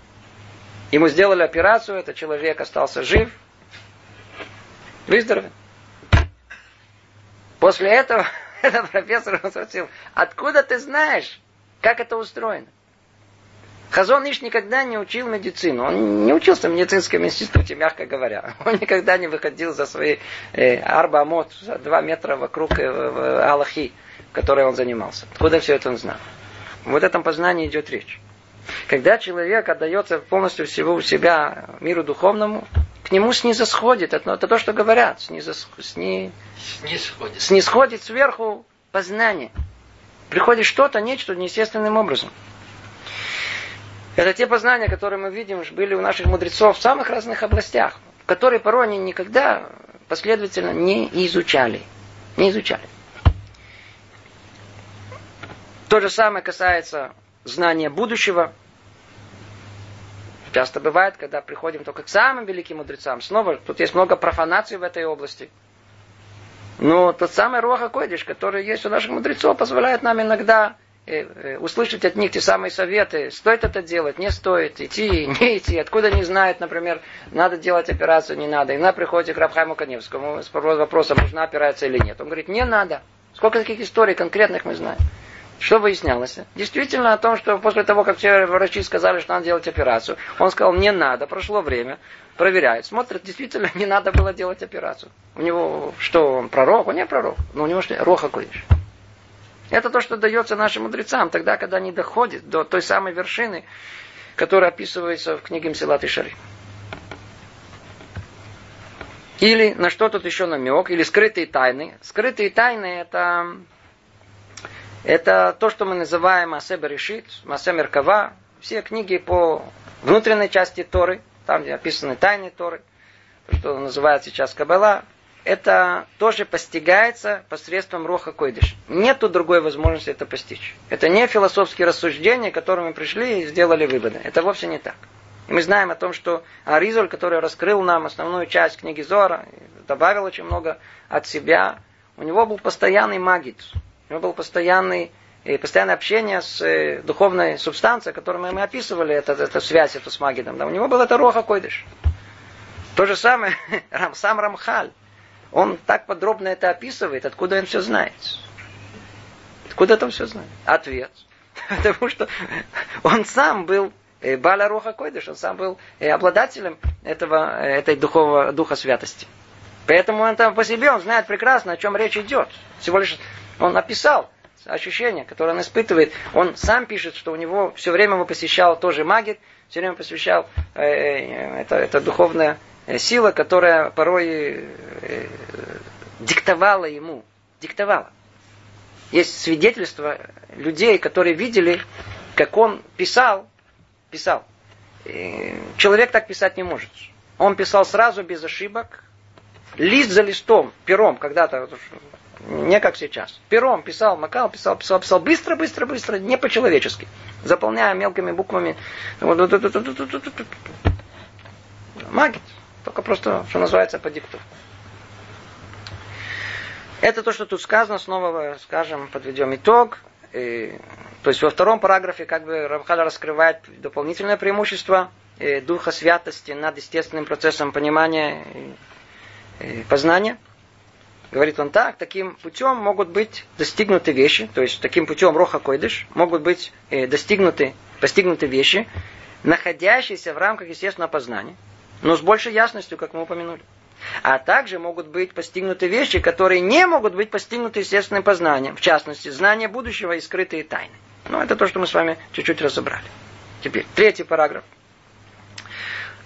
Ему сделали операцию, этот человек остался жив, выздоровел. После этого этот профессор спросил, откуда ты знаешь, как это устроено? Хазон Иш никогда не учил медицину. Он не учился в медицинском институте, мягко говоря. Он никогда не выходил за свои э, арбамот, за два метра вокруг э, в Аллахи, которой он занимался. Откуда все это он знал? Вот этом познании идет речь. Когда человек отдается полностью всего себя миру духовному, к нему снизосходит, это, это то, что говорят, снизос, сни, снисходит. снисходит сверху познание. Приходит что-то, нечто неестественным образом. Это те познания, которые мы видим, были у наших мудрецов в самых разных областях, которые порой они никогда последовательно не изучали. Не изучали. То же самое касается знания будущего. Часто бывает, когда приходим только к самым великим мудрецам. Снова, тут есть много профанаций в этой области. Но тот самый Руаха Койдиш, который есть у наших мудрецов, позволяет нам иногда услышать от них те самые советы, стоит это делать, не стоит, идти, не идти, откуда не знают, например, надо делать операцию, не надо. И она приходит к Рабхайму Каневскому с вопросом, нужна операция или нет. Он говорит, не надо. Сколько таких историй конкретных мы знаем. Что выяснялось? Действительно о том, что после того, как все врачи сказали, что надо делать операцию, он сказал, не надо, прошло время, проверяет, смотрит, действительно не надо было делать операцию. У него, что он пророк? Он не пророк, но у него что, роха куришь. Это то, что дается нашим мудрецам, тогда, когда они доходят до той самой вершины, которая описывается в книге Мсилат и Шари. Или на что тут еще намек, или скрытые тайны. Скрытые тайны это, это то, что мы называем Масе Берешит, Масе Меркава, все книги по внутренней части Торы, там, где описаны тайны Торы, что называется сейчас Кабала, это тоже постигается посредством Роха Койдыш. Нету другой возможности это постичь. Это не философские рассуждения, к мы пришли и сделали выводы. Это вовсе не так. И мы знаем о том, что Аризоль, который раскрыл нам основную часть книги Зора, добавил очень много от себя, у него был постоянный магит, у него был постоянный и постоянное общение с э, духовной субстанцией, которую мы, описывали, это, это связь эту с магидом. Да, у него был это роха койдыш. То же самое, сам Рамхаль. Он так подробно это описывает, откуда он все знает. Откуда это все знает? Ответ. Потому что он сам был э, Баля Руха Койдыш, он сам был э, обладателем этого, этой духового, духа святости. Поэтому он там по себе, он знает прекрасно, о чем речь идет. Всего лишь он написал, ощущение, которое он испытывает. Он сам пишет, что у него все время его посещал тоже магит, все время посвящал э, э, это, это духовная э, сила, которая порой э, диктовала ему, диктовала. Есть свидетельства людей, которые видели, как он писал, писал. Человек так писать не может. Он писал сразу, без ошибок, лист за листом, пером, когда-то не как сейчас. Пером писал, макал, писал, писал, писал. Быстро, быстро, быстро, не по-человечески. Заполняя мелкими буквами. Магит. Только просто, что называется, по дикту. Это то, что тут сказано. Снова, скажем, подведем итог. И, то есть во втором параграфе как бы Рамхаль раскрывает дополнительное преимущество и, духа святости над естественным процессом понимания и, и познания. Говорит он так, таким путем могут быть достигнуты вещи, то есть таким путем роха койдыш, могут быть э, достигнуты, постигнуты вещи, находящиеся в рамках естественного познания, но с большей ясностью, как мы упомянули. А также могут быть постигнуты вещи, которые не могут быть постигнуты естественным познанием, в частности, знание будущего и скрытые тайны. Ну, это то, что мы с вами чуть-чуть разобрали. Теперь, третий параграф.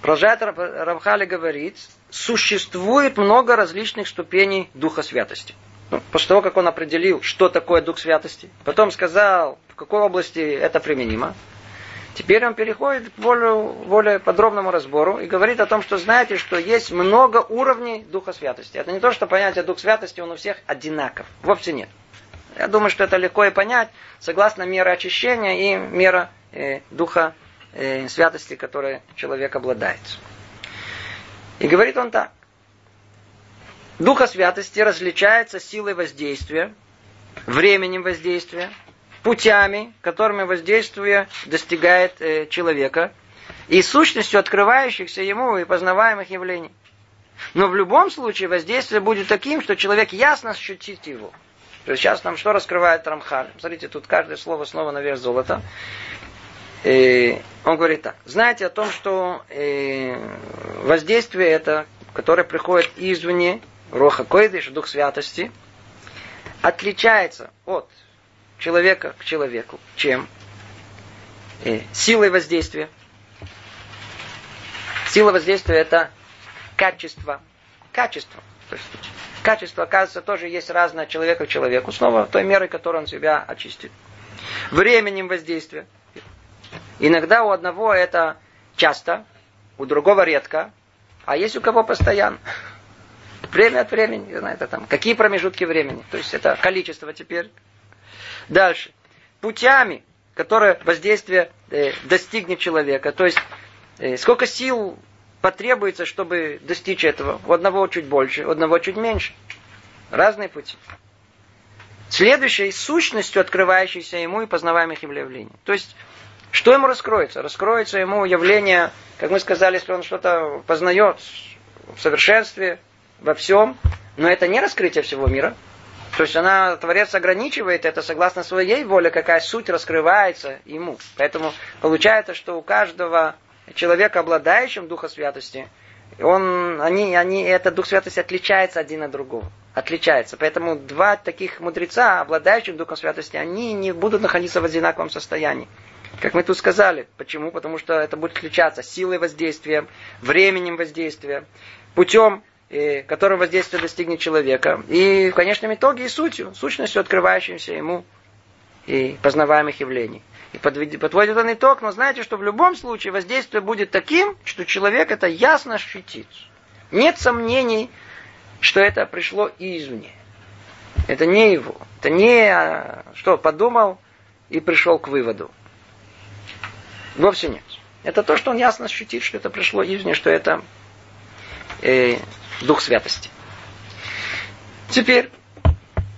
Продолжает Рамхали говорит, существует много различных ступеней Духа Святости. Ну, после того, как он определил, что такое Дух Святости, потом сказал, в какой области это применимо, теперь он переходит к более, более подробному разбору и говорит о том, что знаете, что есть много уровней Духа Святости. Это не то, что понятие Дух Святости, он у всех одинаков. Вовсе нет. Я думаю, что это легко и понять, согласно мере очищения и мера э, Духа э, святости, которой человек обладает. И говорит он так. Духа святости различается силой воздействия, временем воздействия, путями, которыми воздействие достигает э, человека, и сущностью открывающихся ему и познаваемых явлений. Но в любом случае воздействие будет таким, что человек ясно ощутит его. То есть сейчас нам что раскрывает Рамхаль? Смотрите, тут каждое слово снова на вес золота. И он говорит так. Знаете о том, что э, воздействие это, которое приходит извне, Роха Койдыш, Дух Святости, отличается от человека к человеку. Чем? И силой воздействия. Сила воздействия это качество. Качество. То есть, качество, оказывается, тоже есть разное от человека к человеку. Снова той мерой, которой он себя очистит. Временем воздействия. Иногда у одного это часто, у другого редко, а есть у кого постоянно. Время от времени, не знаю, это там, какие промежутки времени. То есть это количество теперь. Дальше. Путями, которые воздействие э, достигнет человека. То есть э, сколько сил потребуется, чтобы достичь этого. У одного чуть больше, у одного чуть меньше. Разные пути. Следующей сущностью, открывающейся ему и познаваемых явлений. То есть что ему раскроется? Раскроется ему явление, как мы сказали, если он что-то познает в совершенстве, во всем, но это не раскрытие всего мира. То есть она, Творец ограничивает это согласно своей воле, какая суть раскрывается ему. Поэтому получается, что у каждого человека, обладающим Духа Святости, он, они, они, этот Дух Святости отличается один от другого. Отличается. Поэтому два таких мудреца, обладающих Духом Святости, они не будут находиться в одинаковом состоянии. Как мы тут сказали. Почему? Потому что это будет отличаться силой воздействия, временем воздействия, путем, э, которым воздействие достигнет человека. И в конечном итоге и сутью, сущностью, открывающимся ему и познаваемых явлений. И подводит он итог, но знаете, что в любом случае воздействие будет таким, что человек это ясно ощутит. Нет сомнений, что это пришло извне. Это не его. Это не, а, что, подумал и пришел к выводу. Вовсе нет. Это то, что он ясно ощутит, что это пришло извне, что это э, Дух Святости. Теперь,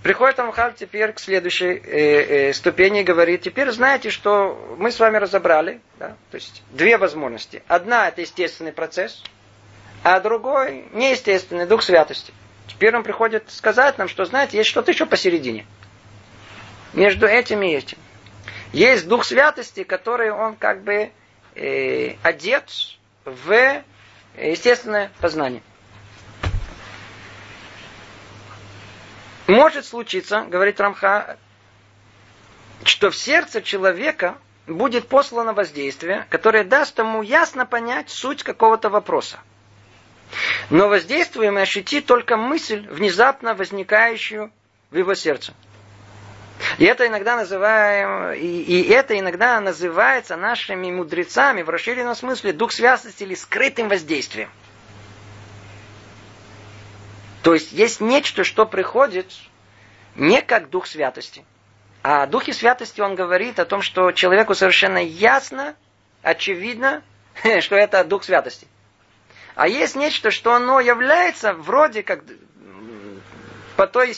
приходит Амхаль теперь к следующей э, э, ступени и говорит, теперь знаете, что мы с вами разобрали, да, то есть две возможности. Одна это естественный процесс, а другой неестественный, Дух Святости. Теперь он приходит сказать нам, что, знаете, есть что-то еще посередине. Между этим и этим. Есть Дух Святости, который он как бы э, одет в естественное познание. Может случиться, говорит Рамха, что в сердце человека будет послано воздействие, которое даст ему ясно понять суть какого-то вопроса. Но воздействуем и ощутит только мысль, внезапно возникающую в его сердце. И это иногда называем, и, и это иногда называется нашими мудрецами в расширенном смысле дух связности или скрытым воздействием. То есть есть нечто, что приходит не как дух святости. А о духе святости он говорит о том, что человеку совершенно ясно, очевидно, что это дух святости. А есть нечто, что оно является вроде как по той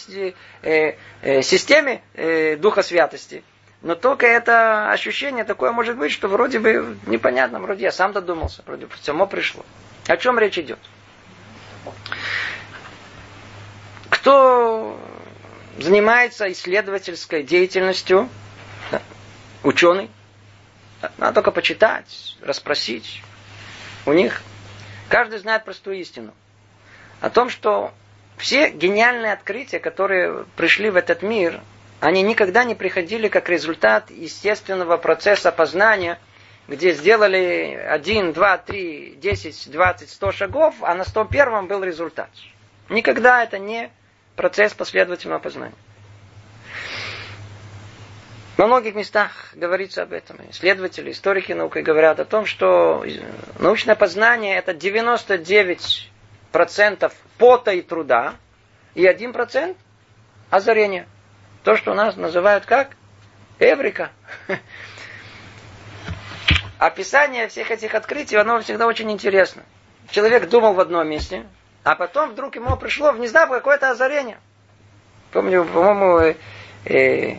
э, э, системе э, Духа Святости. Но только это ощущение такое может быть, что вроде бы непонятно, вроде я сам додумался, вроде бы само пришло. О чем речь идет? Кто занимается исследовательской деятельностью, да, ученый, надо только почитать, расспросить. У них каждый знает простую истину. О том, что все гениальные открытия, которые пришли в этот мир, они никогда не приходили как результат естественного процесса познания, где сделали один, два, три, десять, двадцать, сто шагов, а на сто первом был результат. Никогда это не процесс последовательного познания. На многих местах говорится об этом. Исследователи, историки науки говорят о том, что научное познание это 99% пота и труда и 1% озарения. То, что у нас называют как? Эврика. Описание всех этих открытий, оно всегда очень интересно. Человек думал в одном месте, а потом вдруг ему пришло внезапно какое-то озарение. Помню, по-моему, э, э,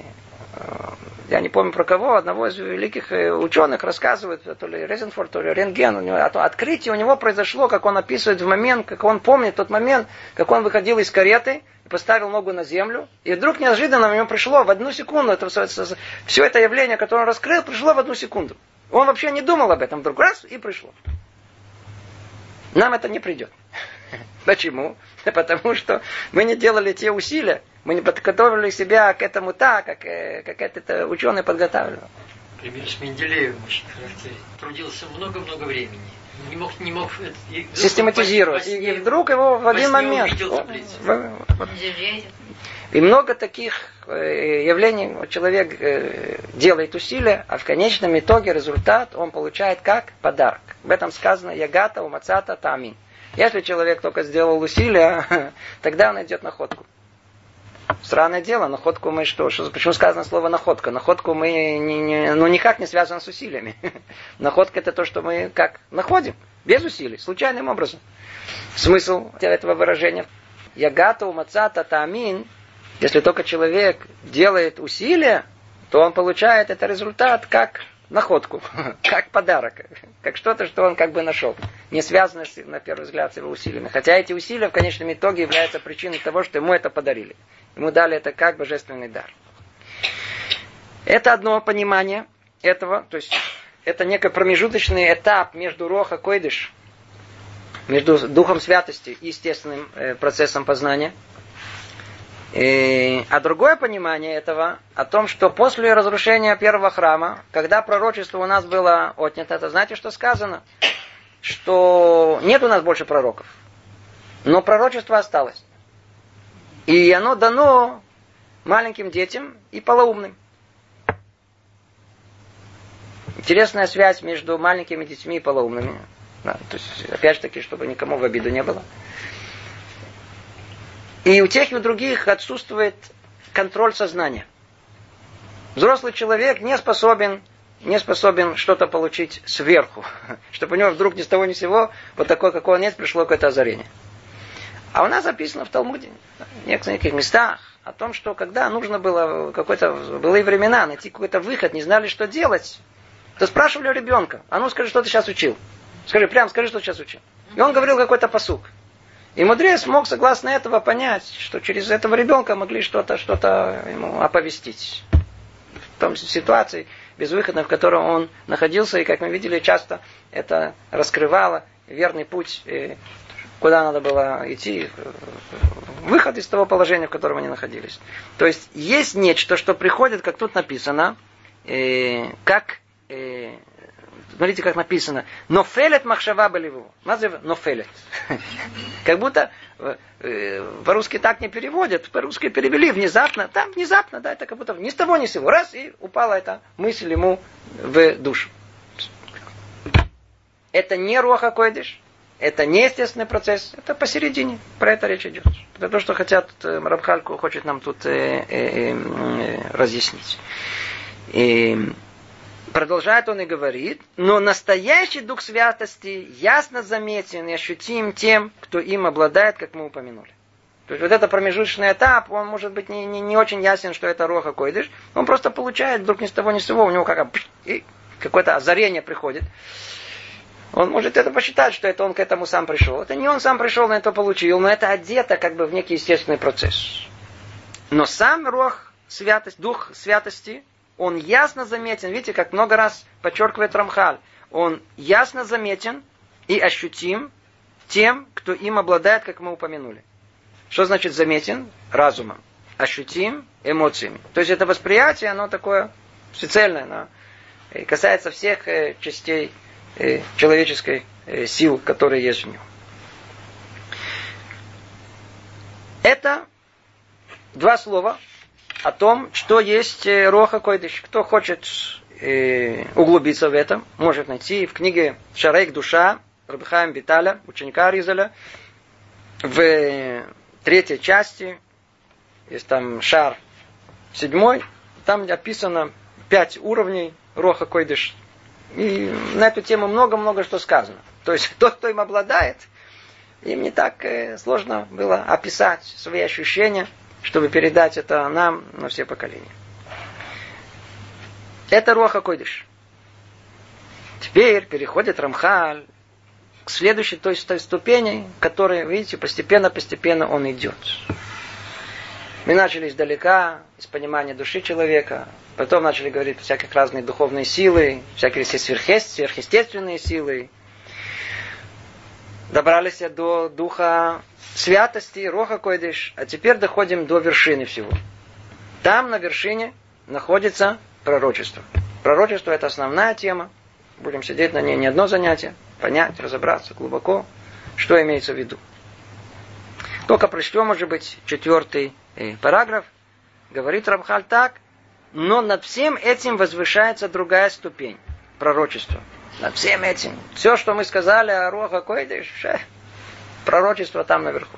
я не помню про кого, одного из великих э, ученых рассказывает, то ли Резенфорд, то ли Рентген, у него, открытие у него произошло, как он описывает в момент, как он помнит тот момент, как он выходил из кареты, и поставил ногу на землю, и вдруг неожиданно у него пришло в одну секунду, это, все это явление, которое он раскрыл, пришло в одну секунду. Он вообще не думал об этом, вдруг раз, и пришло. Нам это не придет. Почему? Потому что мы не делали те усилия, мы не подготовили себя к этому так, как, э, как этот ученый подготавливал. Пример с Менделеевым очень характерен. Трудился много-много времени. Не мог, не мог и систематизировать. И, и вдруг его в один момент. и много таких э, явлений человек э, делает усилия, а в конечном итоге результат он получает как подарок. В этом сказано ягата умацата тамин. Если человек только сделал усилия, тогда он идет находку. Странное дело, находку мы что? что почему сказано слово находка? Находку мы не, не, ну, никак не связано с усилиями. Находка это то, что мы как находим, без усилий, случайным образом. Смысл этого выражения. Ягата умацата таамин, если только человек делает усилия, то он получает этот результат как находку, как подарок, как что-то, что он как бы нашел, не связано, на первый взгляд, с его усилиями. Хотя эти усилия в конечном итоге являются причиной того, что ему это подарили. Ему дали это как божественный дар. Это одно понимание этого, то есть это некий промежуточный этап между Роха Койдыш, между Духом Святости и естественным э, процессом познания. И, а другое понимание этого о том, что после разрушения первого храма, когда пророчество у нас было отнято, это знаете, что сказано? Что нет у нас больше пророков. Но пророчество осталось. И оно дано маленьким детям и полоумным. интересная связь между маленькими детьми и полоумными. Да, то есть, опять же таки, чтобы никому в обиду не было. И у тех и у других отсутствует контроль сознания. Взрослый человек не способен, не способен что-то получить сверху, чтобы у него вдруг ни с того ни с сего, вот такое, какое он есть, пришло какое-то озарение. А у нас записано в Талмуде, в некоторых местах, о том, что когда нужно было какой-то, были времена, найти какой-то выход, не знали, что делать, то спрашивали ребенка, а ну скажи, что ты сейчас учил. Скажи, прям скажи, что ты сейчас учил. И он говорил какой-то посук. И мудрец мог, согласно этого, понять, что через этого ребенка могли что-то что ему оповестить. В том ситуации, безвыходной, в которой он находился, и, как мы видели, часто это раскрывало верный путь, куда надо было идти, выход из того положения, в котором они находились. То есть есть нечто, что приходит, как тут написано, как смотрите, как написано, нофелет махшава болеву. Нофелет. Как будто э, по-русски так не переводят, по-русски перевели внезапно, там внезапно, да, это как будто ни с того ни с сего, раз, и упала эта мысль ему в душу. Это не роха койдыш, это не естественный процесс, это посередине. Про это речь идет. Это то, что хотят, э, Рабхальку хочет нам тут э, э, э, разъяснить. И продолжает он и говорит, но настоящий дух святости ясно заметен и ощутим тем, кто им обладает, как мы упомянули. То есть вот это промежуточный этап, он может быть не, не, не очень ясен, что это роха койдыш. Он просто получает вдруг ни с того ни с сего, у него как какое-то озарение приходит. Он может это посчитать, что это он к этому сам пришел. Это не он сам пришел, на это получил, но это одето как бы в некий естественный процесс. Но сам рох святость, дух святости, он ясно заметен, видите, как много раз подчеркивает Рамхаль, он ясно заметен и ощутим тем, кто им обладает, как мы упомянули. Что значит заметен? Разумом. Ощутим эмоциями. То есть это восприятие, оно такое специальное, оно касается всех э, частей Э, человеческой э, силы, которая есть в нем. Это два слова о том, что есть э, Роха Койдыш. Кто хочет углубиться в этом, может найти в книге Шарейк Душа Рабхаем Биталя, ученика Ризаля, в третьей части, есть там шар седьмой, там описано пять уровней Роха Койдыш, и на эту тему много-много что сказано. То есть тот, кто им обладает, им не так э, сложно было описать свои ощущения, чтобы передать это нам на все поколения. Это Руаха Койдыш. Теперь переходит Рамхаль к следующей той, той ступени, которой, видите, постепенно-постепенно он идет. Мы начали издалека, из понимания души человека, потом начали говорить всяких разные духовные силы, всякие сверхъестественные силы. Добрались до духа святости, роха койдыш, а теперь доходим до вершины всего. Там на вершине находится пророчество. Пророчество это основная тема. Будем сидеть на ней не одно занятие, понять, разобраться глубоко, что имеется в виду. Только прочтем, может быть, четвертый э, параграф. Говорит Рамхаль так, но над всем этим возвышается другая ступень пророчества. Над всем этим. Все, что мы сказали о Руаха Койдыш, пророчество там наверху.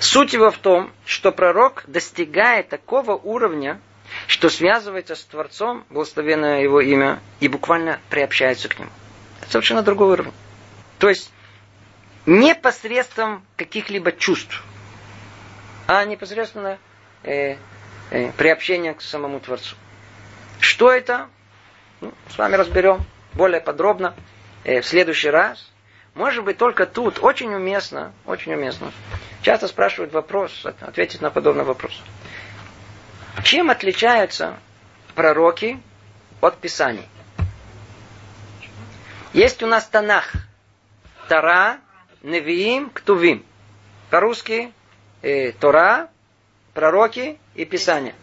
Суть его в том, что пророк достигает такого уровня, что связывается с Творцом, благословенное его имя, и буквально приобщается к нему. Это совершенно другой уровень. То есть не посредством каких-либо чувств, а непосредственно э, э, приобщение к самому Творцу. Что это? Ну, с вами разберем более подробно э, в следующий раз. Может быть, только тут очень уместно, очень уместно. Часто спрашивают вопрос, ответить на подобный вопрос. Чем отличаются пророки от Писаний? Есть у нас Танах, Тара Невиим Ктувим. По-русски э, Тора, пророки и Писание.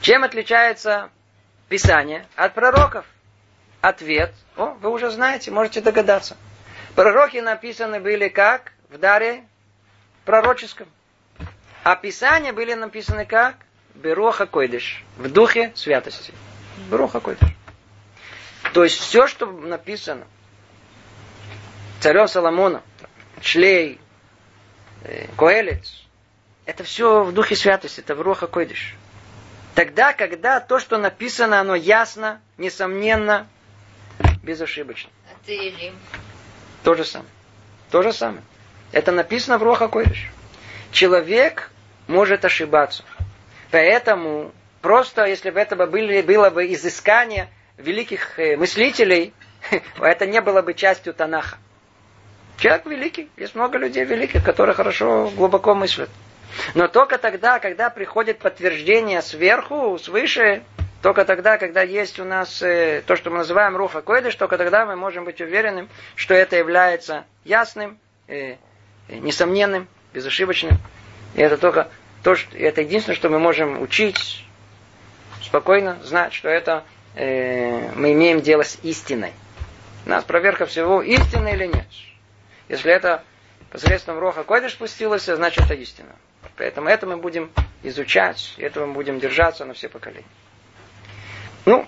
Чем отличается Писание от пророков? Ответ. О, вы уже знаете, можете догадаться. Пророки написаны были как? В даре пророческом. А Писания были написаны как? Бероха Койдыш. В духе святости. Бероха Койдыш. То есть все, что написано царем Соломоном, Шлей, э, Коэлец, это все в духе святости, это в Руха Койдыш. Тогда, когда то, что написано, оно ясно, несомненно, безошибочно. А Тейрим? То же самое. То же самое. Это написано в Руха Койдыш. Человек может ошибаться. Поэтому просто, если бы это были, было бы изыскание великих э, мыслителей, это не было бы частью Танаха. Человек великий. Есть много людей великих, которые хорошо, глубоко мыслят. Но только тогда, когда приходит подтверждение сверху, свыше, только тогда, когда есть у нас э, то, что мы называем руха койдыш, только тогда мы можем быть уверенным, что это является ясным, э, э, несомненным, безошибочным. И это только то, что, это единственное, что мы можем учить спокойно, знать, что это э, мы имеем дело с истиной. У нас проверка всего, истина или нет. Если это посредством Роха Койдыш спустилось, значит это истина. Поэтому это мы будем изучать, и этого мы будем держаться на все поколения. Ну,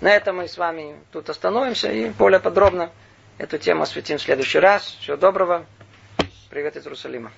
на этом мы с вами тут остановимся и более подробно эту тему осветим в следующий раз. Всего доброго. Привет из Иерусалима.